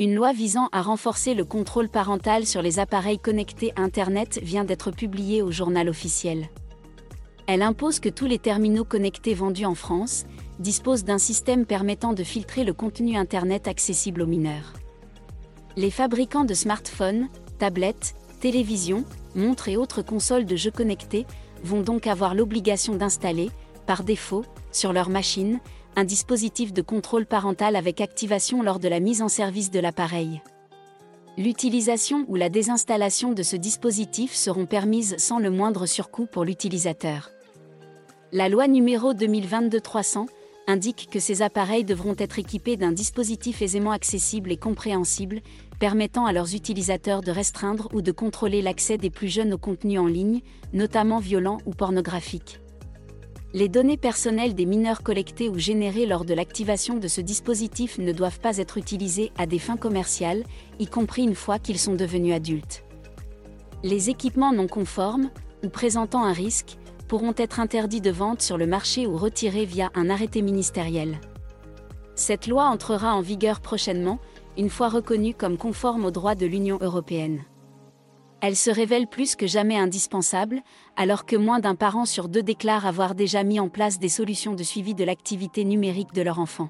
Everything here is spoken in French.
Une loi visant à renforcer le contrôle parental sur les appareils connectés Internet vient d'être publiée au journal officiel. Elle impose que tous les terminaux connectés vendus en France disposent d'un système permettant de filtrer le contenu Internet accessible aux mineurs. Les fabricants de smartphones, tablettes, télévisions, montres et autres consoles de jeux connectés vont donc avoir l'obligation d'installer, par défaut, sur leur machine, un dispositif de contrôle parental avec activation lors de la mise en service de l'appareil. L'utilisation ou la désinstallation de ce dispositif seront permises sans le moindre surcoût pour l'utilisateur. La loi numéro 2022-300 indique que ces appareils devront être équipés d'un dispositif aisément accessible et compréhensible, permettant à leurs utilisateurs de restreindre ou de contrôler l'accès des plus jeunes au contenu en ligne, notamment violent ou pornographique. Les données personnelles des mineurs collectées ou générées lors de l'activation de ce dispositif ne doivent pas être utilisées à des fins commerciales, y compris une fois qu'ils sont devenus adultes. Les équipements non conformes, ou présentant un risque, pourront être interdits de vente sur le marché ou retirés via un arrêté ministériel. Cette loi entrera en vigueur prochainement, une fois reconnue comme conforme aux droits de l'Union européenne elle se révèle plus que jamais indispensable, alors que moins d'un parent sur deux déclare avoir déjà mis en place des solutions de suivi de l'activité numérique de leur enfant.